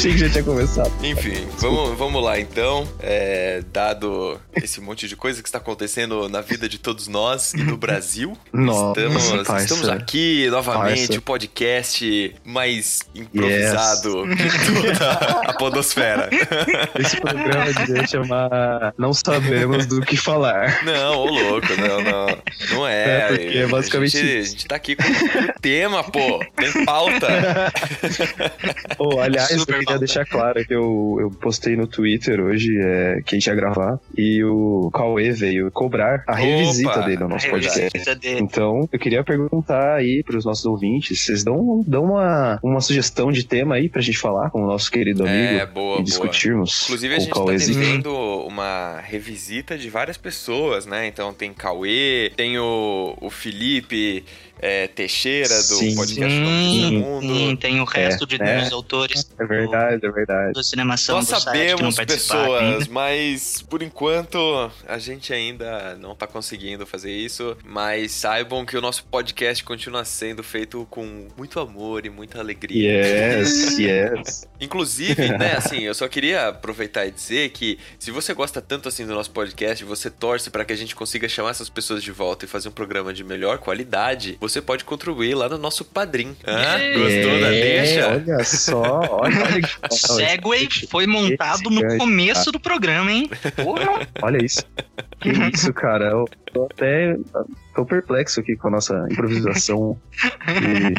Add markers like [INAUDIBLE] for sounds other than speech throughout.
achei que já tinha começado. Enfim, vamos, vamos lá então. É, dado esse monte de coisa que está acontecendo na vida de todos nós e no Brasil, [LAUGHS] Nossa, estamos, parça. estamos aqui novamente, Parça. o podcast mais improvisado de toda a podosfera. [LAUGHS] Esse programa devia chamar Não Sabemos do que Falar. Não, ô louco, não, não. Não é. É, porque é basicamente a gente, isso. a gente tá aqui com o tema, pô. Tem pauta. [LAUGHS] Oh, aliás, eu Super queria deixar claro que eu, eu postei no Twitter hoje é, que a gente ia gravar e o Cauê veio cobrar a revisita dele no nosso podcast. dele. Então, eu queria perguntar aí pros nossos ouvintes, vocês dão, dão uma, uma sugestão de tema aí pra gente falar com o nosso querido amigo É, boa, e boa. discutirmos Inclusive, a com o gente tá Cauêzinho. devendo uma revisita de várias pessoas, né? Então tem Cauê, tem o, o Felipe é, Teixeira, do Sim. podcast Notícias do Sim, Mundo. sim, tem o resto de é. meus autores É verdade, é verdade. do Cinemação Nós do site que não sabemos pessoas, ainda. mas por enquanto a gente ainda não tá conseguindo fazer isso. Mas saibam que o nosso podcast continua sendo feito com muito amor e muita alegria. Yes, [LAUGHS] yes. Inclusive, [LAUGHS] né, assim, eu só queria aproveitar e dizer que se você gosta tanto assim do nosso podcast, você torce para que a gente consiga chamar essas pessoas de volta e fazer um programa de melhor qualidade, você pode contribuir lá no nosso Padrim. Ei. Gostou da É, deixa? Olha só, olha, [LAUGHS] O Segway foi montado no começo do programa, hein? Porra! Olha isso. Que [LAUGHS] isso, cara. Eu tô até tô perplexo aqui com a nossa improvisação e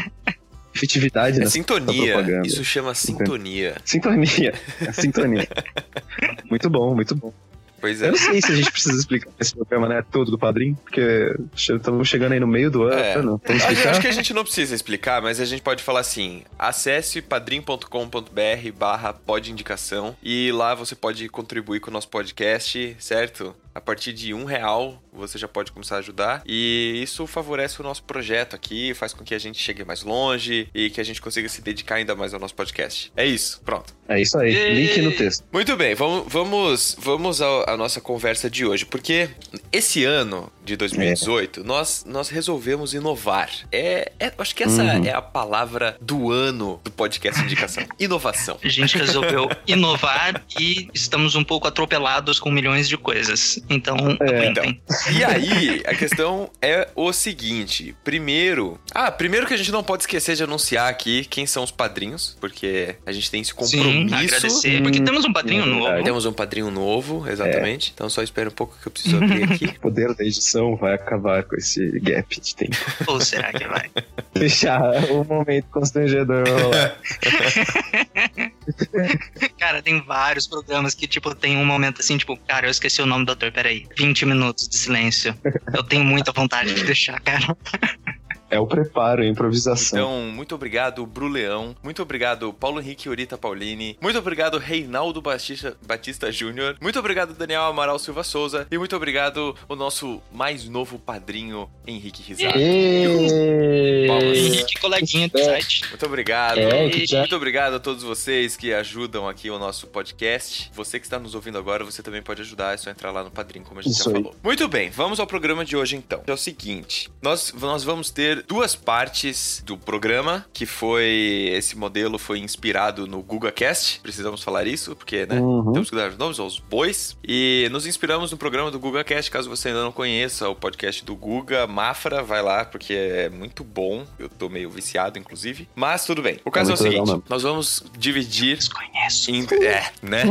efetividade É sintonia. propaganda. Isso chama sintonia. Sintonia. É sintonia. [LAUGHS] muito bom, muito bom. Pois Eu é. não sei se a gente precisa explicar esse programa, né? Todo do padrinho, porque estamos chegando aí no meio do É. ano. Vamos explicar? acho que a gente não precisa explicar, mas a gente pode falar assim: acesse padrim.com.br barra podindicação e lá você pode contribuir com o nosso podcast, certo? A partir de um real você já pode começar a ajudar e isso favorece o nosso projeto aqui, faz com que a gente chegue mais longe e que a gente consiga se dedicar ainda mais ao nosso podcast. É isso, pronto. É isso aí. Ei. Link no texto. Muito bem, vamos, vamos, vamos à nossa conversa de hoje, porque esse ano de 2018 nós, nós resolvemos inovar. É, é- acho que essa Uhum. é a palavra do ano do podcast Indicação: [LAUGHS] inovação. A gente resolveu inovar e estamos um pouco atropelados com milhões de coisas. Então, aguentem. E aí, a questão é o seguinte: primeiro, ah, primeiro que a gente não pode esquecer de anunciar aqui quem são os padrinhos, porque a gente tem esse Sim, compromisso. agradecer. Porque temos um padrinho Hum, novo. verdade. Temos um padrinho novo, exatamente. Então só espera um pouco que eu preciso [LAUGHS] abrir aqui. O poder da edição vai acabar com esse gap de tempo. Ou será que vai? [LAUGHS] Deixar o momento constrangedor rolar. [LAUGHS] Cara, tem vários programas que, tipo, tem um momento assim, tipo, cara, eu esqueci o nome do ator, peraí. 20 minutos de silêncio. Eu tenho muita vontade de deixar, cara. É o preparo, a improvisação. Então, muito obrigado, Bru Leão. Muito obrigado, Paulo Henrique Urita Paulini. Muito obrigado, Reinaldo Batista, Batista Júnior. Muito obrigado, Daniel Amaral Silva Souza. E muito obrigado, o nosso mais novo padrinho, Henrique! Palmas. Henrique, coleguinha do site. Muito obrigado. É, Muito obrigado a todos vocês que ajudam aqui o nosso podcast. Você que está nos ouvindo agora, você também pode ajudar. É só entrar lá no Padrim, como a gente Isso já aí. falou. Muito bem, vamos ao programa de hoje então. É o seguinte: nós, nós vamos ter duas partes do programa, que foi. Esse modelo foi inspirado no GugaCast. Precisamos falar isso, porque, né? Uhum. Temos que dar os nomes aos bois. E nos inspiramos no programa do GugaCast. Caso você ainda não conheça o podcast do Guga, Mafra, vai lá, porque é muito bom. Eu tô meio viciado, inclusive. Mas tudo bem. O caso é, o muito legal seguinte: nós vamos dividir. Desconheço. Em- É, né?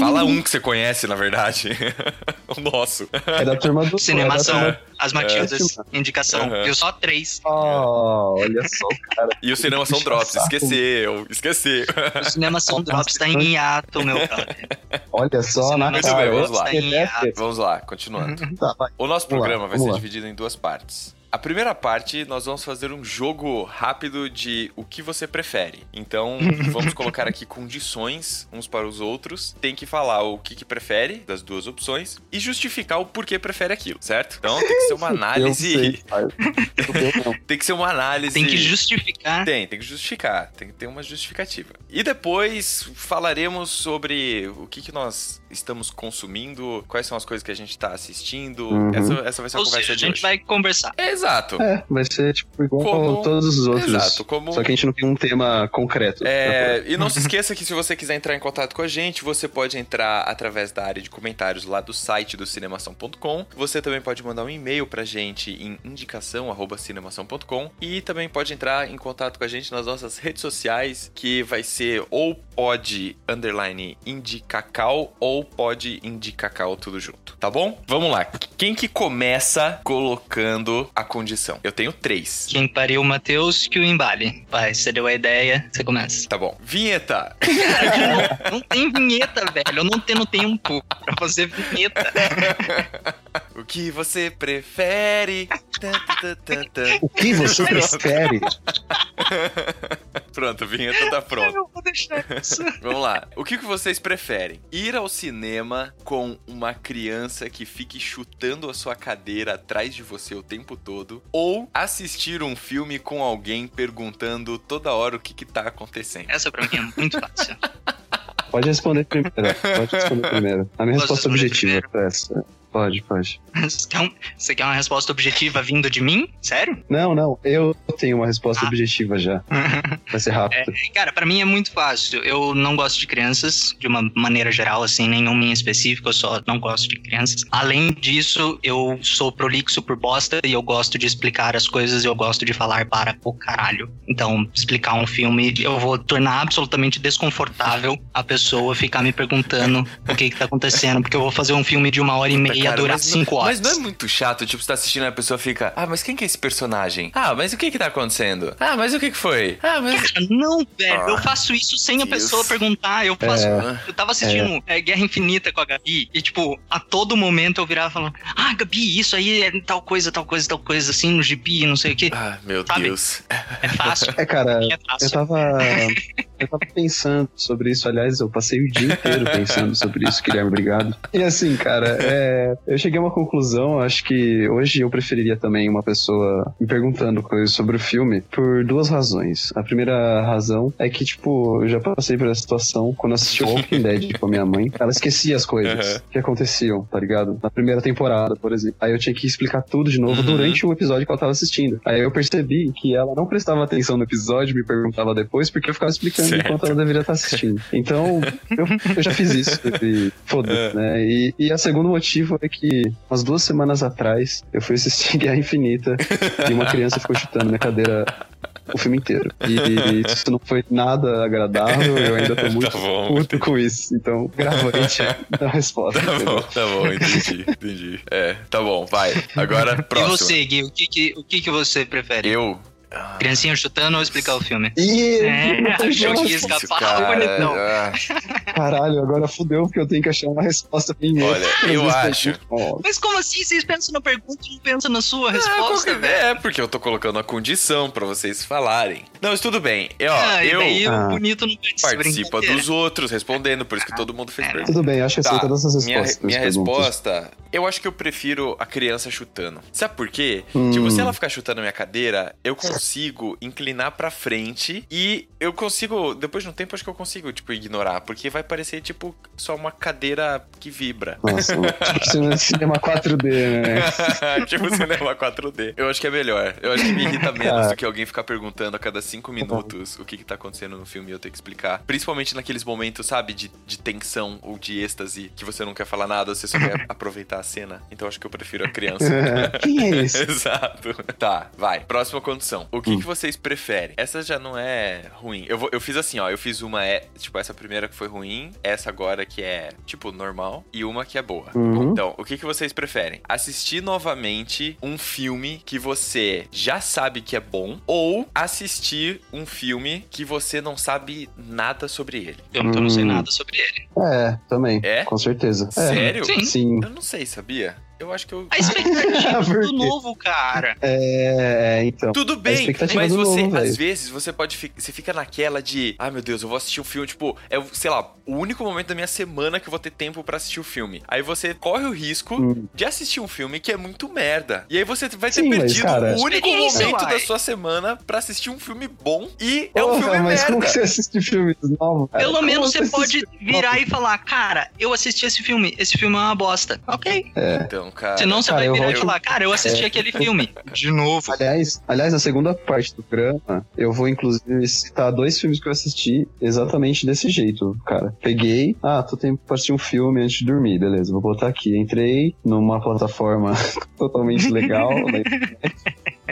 Fala um que você conhece, na verdade. [LAUGHS] o nosso. É da turma do Cinemação, é turma- As Matildas, indicação. Aham. Viu só três. Oh, olha só, cara. E o cinema são drops. Esqueceu, esqueceu. O cinema São [LAUGHS] Drops tá em hiato, meu brother. Olha só na Muito cara. bem, vamos lá. Esse é- Vamos lá, continuando. Tá. O nosso Vamos lá, programa vai ser lá. dividido em duas partes. A primeira parte, nós vamos fazer um jogo rápido de o que você prefere. Então, [LAUGHS] vamos colocar aqui condições uns para os outros. Tem que falar o que, que prefere das duas opções e justificar o porquê prefere aquilo, certo? Então, tem que ser uma [LAUGHS] análise. [LAUGHS] tem que ser uma análise. Tem que justificar. Tem, tem que justificar. Tem que ter uma justificativa. E depois falaremos sobre o que, que nós estamos consumindo, quais são as coisas que a gente tá assistindo. Uhum. Essa, essa vai ser a Ou conversa seja, a de gente hoje. vai conversar. Exato. É, vai ser tipo igual Como- todos os outros. Exato, como- Só que a gente não tem um tema concreto. É, e não se esqueça que se você quiser entrar em contato com a gente, você pode entrar através da área de comentários lá do site do cinemação.com. Você também pode mandar um e-mail pra gente em indicação@cinemação.com e também pode entrar em contato com a gente nas nossas redes sociais, que vai ser ou pode underline indicacau ou pode indicacau tudo junto, tá bom? Vamos lá. Quem que começa colocando a condição? Eu tenho três. Quem pariu o Matheus que o embale. Pai, você deu a ideia, você começa. Tá bom. Vinheta. Cara, não, não tem vinheta, velho. Eu não tenho tempo pra fazer vinheta. [LAUGHS] O que você prefere? O que você prefere? [LAUGHS] Pronto, a vinheta tá pronta. Eu vou deixar isso. Vamos lá. O que vocês preferem? Ir ao cinema com uma criança que fique chutando a sua cadeira atrás de você o tempo todo? Ou assistir um filme com alguém perguntando toda hora o que que tá acontecendo? Essa pra mim é muito fácil. Pode responder primeiro. Pode responder primeiro. A minha Posso resposta objetiva pra essa. Pode, pode. Você quer, um- você quer uma resposta objetiva vindo de mim? Sério? Não, não. Eu tenho uma resposta Ah. objetiva já. [LAUGHS] Vai ser rápido. Cara, pra mim é muito fácil. Eu não gosto de crianças, de uma maneira geral, assim, nenhuma em específico, eu só não gosto de crianças. Além disso, eu sou prolixo por bosta e eu gosto de explicar as coisas e eu gosto de falar para o caralho. Então, explicar um filme, eu vou tornar absolutamente desconfortável a pessoa ficar me perguntando o que que tá acontecendo, porque eu vou fazer um filme de uma hora e meia Cara, durar mas não- cinco horas. Mas não é muito chato, tipo, você tá assistindo e a pessoa fica, ah, mas quem que é esse personagem? Ah, mas o que que tá acontecendo? Ah, mas o que que foi? Ah, mas... Não, velho, Ah, eu faço isso sem a pessoa perguntar. Eu faço. É. Eu tava assistindo é, Guerra Infinita com a Gabi e, tipo, a todo momento eu virava falando: Ah, Gabi, isso aí é tal coisa, tal coisa, tal coisa, assim, no gibi, não sei o quê. Ah, meu Sabe? Deus. É fácil. É, cara, é eu fácil. tava. [LAUGHS] Eu tava pensando sobre isso. Aliás, eu passei o dia inteiro pensando sobre isso, Guilherme, obrigado. E assim, cara, é, eu cheguei a uma conclusão. Acho que hoje eu preferiria também uma pessoa me perguntando coisas sobre o filme por duas razões. A primeira razão é que, tipo, eu já passei por essa situação quando assisti Walking Dead com a minha mãe. Ela esquecia as coisas Uhum. que aconteciam, tá ligado? Na primeira temporada, por exemplo. Aí eu tinha que explicar tudo de novo Uhum. durante o episódio que ela tava assistindo. Aí eu percebi que ela não prestava atenção no episódio, me perguntava depois, porque eu ficava explicando Certo. enquanto ela deveria estar assistindo. Então, eu, eu já fiz isso. E foda-se, né? E, e a segundo motivo é que umas duas semanas atrás eu fui assistir [LAUGHS] Guerra Infinita e uma criança ficou chutando minha cadeira o filme inteiro. E isso não foi nada agradável, eu ainda tô [LAUGHS] muito Tá bom, puto entendi. com isso. Então, gravante da resposta. [LAUGHS] Tá entendeu? bom, tá bom, entendi, entendi. É, tá bom, vai. Agora, E próximo. você, Gui, o que, que, o que, que você prefere? Eu... Criancinha chutando ou explicar o filme? Ih, É, achou que ia escapar, cara, bonitão. ah, Caralho, agora fudeu porque eu tenho que achar uma resposta primeiro. Olha, eu é acho-. Mas como assim? Vocês pensam na pergunta e não pensam na sua Ah, resposta, qualquer- velho? É, porque eu tô colocando a condição pra vocês falarem. Não, mas tudo bem. Eu, ó, Ah, e eu daí Ah. o bonito não participa. dos outros respondendo, por isso que todo mundo fez É. pergunta. Tudo bem, acho que Tá, todas as minha, respostas. minha perguntas. resposta, eu acho que eu prefiro a criança chutando. Sabe por quê? Hum. Tipo, se ela ficar chutando a minha cadeira, eu consigo inclinar pra frente e eu consigo, depois de um tempo, acho que eu consigo, tipo, ignorar, porque vai parecer, tipo, só uma cadeira que vibra. Nossa, [LAUGHS] tipo cinema- cinema 4D, né? [LAUGHS] tipo cinema 4D. Eu acho que é melhor. Eu acho que me irrita menos do que alguém ficar perguntando a cada cinco minutos o que, que tá acontecendo no filme e eu ter que explicar. Principalmente naqueles momentos, sabe, de, de tensão ou de êxtase, que você não quer falar nada, você só quer [LAUGHS] aproveitar a cena. Então acho que eu prefiro a criança. Quem é esse? Exato. Tá, vai. Próxima condição. O que, Hum. que vocês preferem? Essa já não é ruim. Eu, vou, eu fiz assim, ó. Eu fiz uma, é, tipo, essa primeira que foi ruim, essa agora que é, tipo, normal, e uma que é boa. Uhum. Então, o que, que vocês preferem? Assistir novamente um filme que você já sabe que é bom, ou assistir um filme que você não sabe nada sobre ele? Eu não sei Hum. nada sobre ele. É, também. É? Com certeza. É. Sério? Sim. Sim. Eu não sei, sabia? Eu acho que eu. A expectativa [LAUGHS] do novo, cara. É, então. Tudo bem, expectativa mas você, novo, às vezes, você pode fi- você fica naquela de, ah, meu Deus, eu vou assistir um filme, tipo, é, o- sei lá, o único momento da minha semana que eu vou ter tempo pra assistir o filme. Aí você corre o risco Hum. de assistir um filme que é muito merda. E aí você vai ter Sim, mas, perdido cara- o único Experiência, momento uai. da sua semana pra assistir um filme bom e é um Porra, filme mas merda. como que você assiste filmes novos? cara? Pelo Como menos você assiste pode virar novo? e falar, cara, eu assisti esse filme, esse filme é uma bosta. Ok. Então, cara. Senão você cara, vai virar e falar, cara, eu assisti aquele filme. De novo. Aliás, aliás, na segunda parte do programa, eu vou inclusive citar dois filmes que eu assisti exatamente desse jeito, cara. Peguei, ah, tô tempo pra assistir um filme antes de dormir, beleza, vou botar aqui. Entrei numa plataforma [LAUGHS] totalmente legal [LAUGHS] na internet,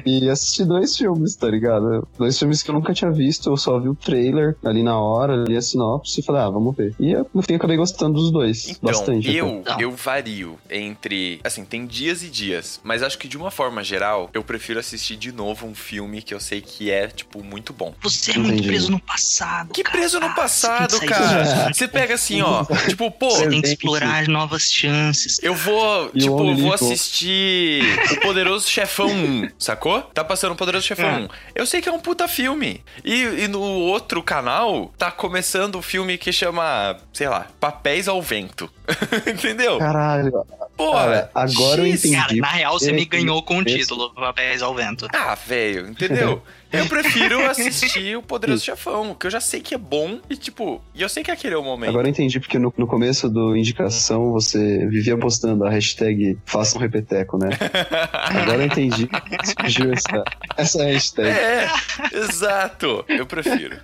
e assisti dois filmes, tá ligado? Dois filmes que eu nunca tinha visto, eu só vi o trailer ali na hora, li a sinopse e falei, ah, vamos ver. E eu, no fim, acabei gostando dos dois, Então, bastante. eu, Não. eu vario entre. Assim, tem dias e dias. Mas acho que de uma forma geral, eu prefiro assistir de novo um filme que eu sei que é, tipo, muito bom. Você é muito Entendi. preso no passado. Que cara. preso no passado, você cara. [LAUGHS] Você pega assim, ó. [LAUGHS] Tipo, pô, Você tem que explorar novas chances. eu vou, E tipo, vou assistir O Poderoso Chefão 1, sacou? Tá passando O Poderoso Chefão É. 1. Eu sei que é um puta filme. E, e no outro canal, tá começando o filme que chama, sei lá, Papéis ao Vento. [LAUGHS] Entendeu? Caralho, Pô, cara, agora eu entendi. Cara, na real, você É, me ganhou com o título, Papéis ao Vento. Ah, velho, entendeu? [LAUGHS] Eu [LAUGHS] prefiro assistir o Poderoso Chefão, que eu já sei que é bom e, tipo, e eu sei que aquele é o momento. Agora eu entendi, porque no, no começo do indicação você vivia postando a hashtag faça um repeteco, né? [LAUGHS] Agora eu entendi. Surgiu essa, essa hashtag. É, exato. Eu prefiro.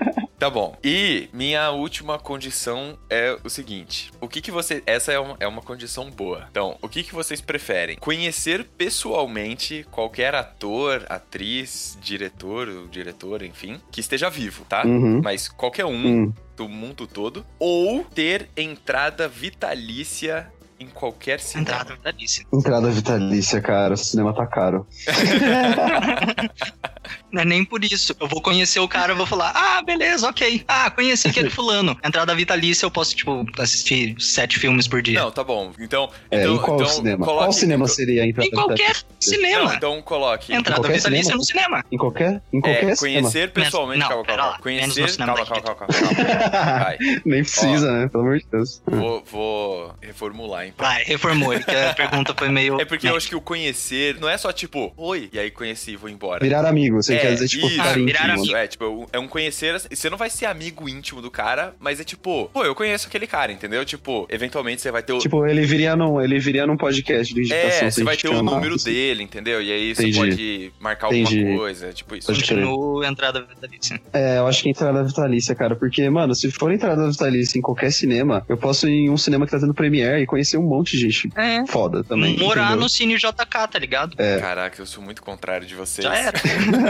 Tá bom. E minha última condição é o seguinte: o que que você. Essa é uma, é uma condição boa. Então, o que que vocês preferem? Conhecer pessoalmente qualquer ator, atriz, diretor ou diretora, enfim, que esteja vivo, tá? Uhum. Mas qualquer um Hum. do mundo todo. Ou ter entrada vitalícia em qualquer cinema. Entrada vitalícia. Entrada vitalícia, cara. O cinema tá caro. [LAUGHS] Não é nem por isso. Eu vou conhecer o cara, eu vou falar, ah, beleza, ok. Ah, conheci aquele [LAUGHS] fulano. Entrada vitalícia, eu posso, tipo, assistir sete filmes por dia. Não, tá bom. Então, É, então, em qual então cinema? coloque- Qual cinema seria a entrada em qualquer vitalícia? cinema. Não, então coloque. Entrada vitalícia cinema? no cinema. Em qualquer, em qualquer É, cinema. conhecer pessoalmente. Não, calma, calma, lá. calma. Menos no Conhecer. cinema Calma, calma, calma, calma. [LAUGHS] Nem precisa, né? Pelo amor de Deus. Vou, vou reformular, então. Vai, reformou, que a [LAUGHS] pergunta foi meio... É porque eu acho que o conhecer não é só tipo, oi, e aí conheci e vou embora. Virar amigo, você é, quer dizer, tipo, isso, virar íntimo. amigo. É, tipo, é um conhecer. Você não vai ser amigo íntimo do cara, mas é tipo, pô, eu conheço aquele cara, entendeu? Tipo, eventualmente você vai ter o. Tipo, ele viria num, ele viria num podcast de indicação. é, você a vai ter o número assim. dele, entendeu? E aí você Entendi. pode marcar Entendi. alguma coisa, tipo isso. Continuo entrada vitalícia. É, eu acho que entrada vitalícia, cara. Porque, mano, se for entrada vitalícia em qualquer cinema, eu posso ir em um cinema que tá tendo Premiere e conhecer um monte de gente É. foda também. Morar entendeu? no Cine JK, tá ligado? É. Caraca, eu sou muito contrário de vocês. Já era. [LAUGHS]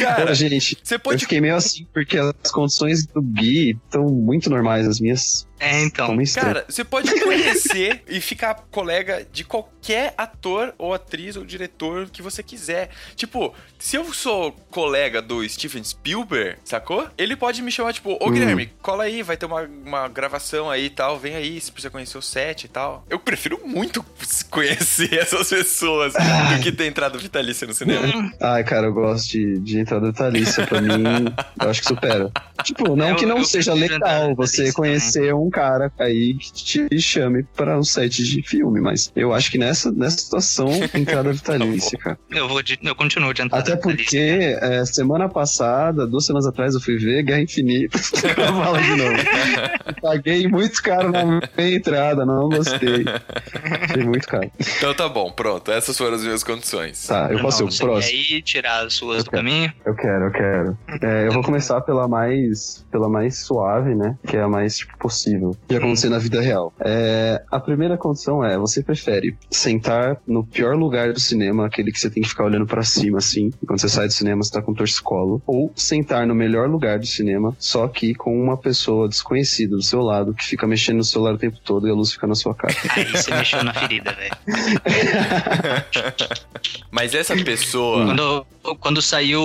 Cara, gente, você eu pode. fiquei meio assim, porque as condições do Gui estão muito normais, as minhas É, então. Cara, você pode conhecer [LAUGHS] e ficar colega de qualquer ator ou atriz ou diretor que você quiser. Tipo, se eu sou colega do Steven Spielberg, sacou? Ele pode me chamar, tipo, ô Hum. Guilherme, cola aí, vai ter uma, uma gravação aí e tal, vem aí, se precisa conhecer o set e tal. Eu prefiro muito conhecer [LAUGHS] essas pessoas do que ter entrado vitalícia no cinema. Hum, Ai, cara, eu gosto de, de entrada vitalícia. Pra mim, eu acho que supera. Tipo, não Eu- que não seja legal você conhecer um cara aí que te chame pra um set de filme, mas eu acho que nessa, nessa situação, [LAUGHS] entrada vitalícia, cara. eu vou de, eu continuo de entrada Até porque é, semana passada, duas semanas atrás, eu fui ver Guerra Infinita. [LAUGHS] Fala de novo. Paguei muito caro na minha entrada, não gostei. Achei muito caro. Então tá bom, pronto. Essas foram as minhas condições. Tá, eu posso ir Não, pro você próximo? quer ir tirar as suas do quero. caminho? Eu quero, eu quero. É, eu vou começar pela mais, pela mais suave, né? Que é a mais tipo, possível de acontecer na vida real. É, a primeira condição é: você prefere sentar no pior lugar do cinema, aquele que você tem que ficar olhando pra cima, assim, quando você sai do cinema, você tá com torcicolo, ou sentar no melhor lugar do cinema, só que com uma pessoa desconhecida do seu lado que fica mexendo no celular o tempo todo e a luz fica na sua cara. Aí você mexeu na ferida, velho. [LAUGHS] Mas essa pessoa. Quando, quando saiu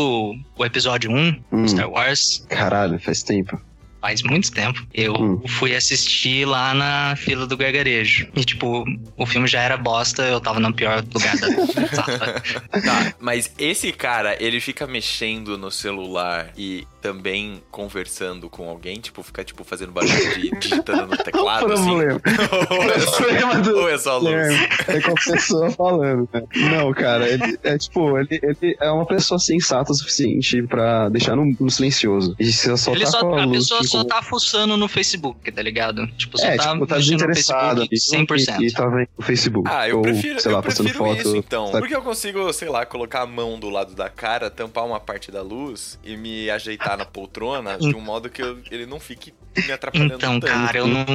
o episódio 1 Hum. Star Wars, Caralho, faz tempo. Faz muito tempo. Eu Hum. fui assistir lá na fila do gargarejo. E, tipo, o filme já era bosta, eu tava no pior lugar da [LAUGHS] sala. Tá, mas esse cara, ele fica mexendo no celular e também conversando com alguém, tipo, fica tipo fazendo barulho de digitando no teclado, assim. problema. [LAUGHS] ou, é só, ou é só luz? É, é com a pessoa falando, né? Não, cara, ele é tipo, ele, ele é uma pessoa sensata o suficiente pra deixar no, no silencioso. E se eu só Ele tá só, com a a luz pessoa só tipo, tá fuçando no Facebook, tá ligado? Tipo, só é, tá, tipo, tá mexendo no desinteressado Facebook ali, 100%. E, e tá vendo o Facebook. Ah, eu ou, prefiro, sei lá, eu prefiro foto. isso então. sabe? Porque eu consigo, sei lá, colocar a mão do lado da cara, tampar uma parte da luz e me ajeitar na poltrona de um modo que eu- ele não fique me atrapalhando Então, tanto. cara, eu não.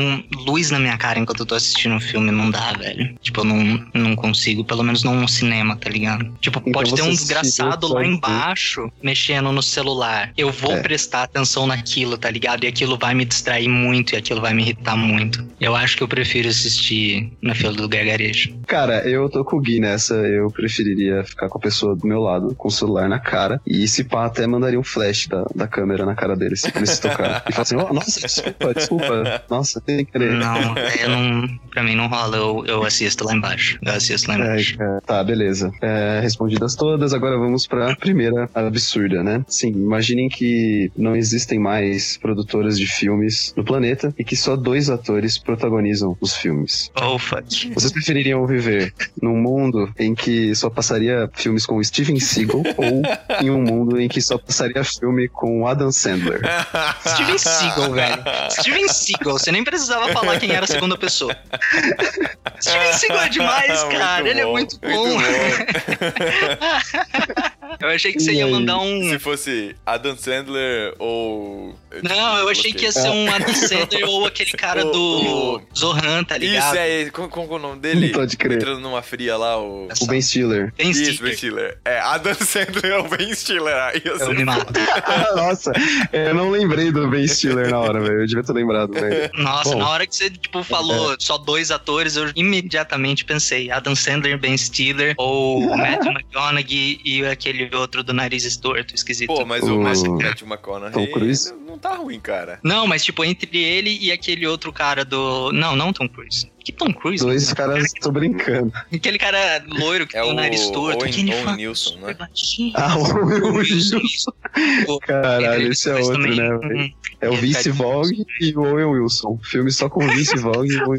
Luz na minha cara enquanto eu tô assistindo um filme não dá, velho. Tipo, eu não, não consigo, pelo menos não no cinema, tá ligado? Tipo, Então pode ter um desgraçado só lá em- embaixo mexendo no celular. Eu vou É. prestar atenção naquilo, tá ligado? E aquilo vai me distrair muito e aquilo vai me irritar muito. Eu acho que eu prefiro assistir na fila do gargarejo. Cara, eu tô com o Gui nessa. Eu preferiria ficar com a pessoa do meu lado, com o celular na cara. E se pá, até mandaria um flash da, da câmera na cara dele, se ele se tocar. [LAUGHS] E falar assim: oh, nossa, desculpa, desculpa. Nossa, sem querer. Não, eu não. Pra mim não rola, eu, eu assisto lá embaixo. Eu assisto lá É, embaixo. cara. Tá, beleza. É, respondidas todas, agora vamos pra primeira absurda, né? Sim, imaginem que não existem mais produtoras de filmes no planeta e que só dois atores protagonizam os filmes. Oh, fuck. Vocês prefeririam viver num mundo em que só passaria filmes com Steven Seagal [LAUGHS] ou em um mundo em que só passaria filme com Adam Sandler? Steven Seagal, velho. Steven Seagal, você nem precisava falar quem era a segunda pessoa. Steven Seagal é demais, [LAUGHS] Muito cara. Ele é bom, muito bom. [LAUGHS] Eu achei que você E ia aí? mandar um. Se fosse Adam Sandler ou. Não, eu achei que ia ser um Adam Sandler ou aquele cara [LAUGHS] do O- Zohan, tá ligado? Isso é. Como, como que é o nome dele? Pode crer. Entrando numa fria lá, o. O Ben Stiller. Ben Isso, Stiller. Ben Stiller. É, Adam [LAUGHS] Sandler ou Ben Stiller. Aí eu Eu me mato. [LAUGHS] Nossa, eu não lembrei do Ben Stiller na hora, velho. Eu devia ter lembrado, velho. Nossa, Bom. na hora que você, tipo, falou só dois atores, eu imediatamente pensei Adam Sandler, Ben Stiller, ou Matthew McConaughey e aquele outro do nariz torto, esquisito. Pô, mas o O- Matthew Matthew McConaughey Tom Cruise? não tá ruim, cara. Não, mas tipo, entre ele e aquele outro cara do. Não, não Tom Cruise. Que Tom Cruise? Dois caras, tô brincando. Aquele cara loiro que É tem o o nariz torto. Owen- Owen super né? Ah, o Will Wilson, Wilson. Caralho, esse é outro, também né, um- velho? É o Vince Vogue e o Owen Wilson. Filme só com Vince [LAUGHS] Vogue e o-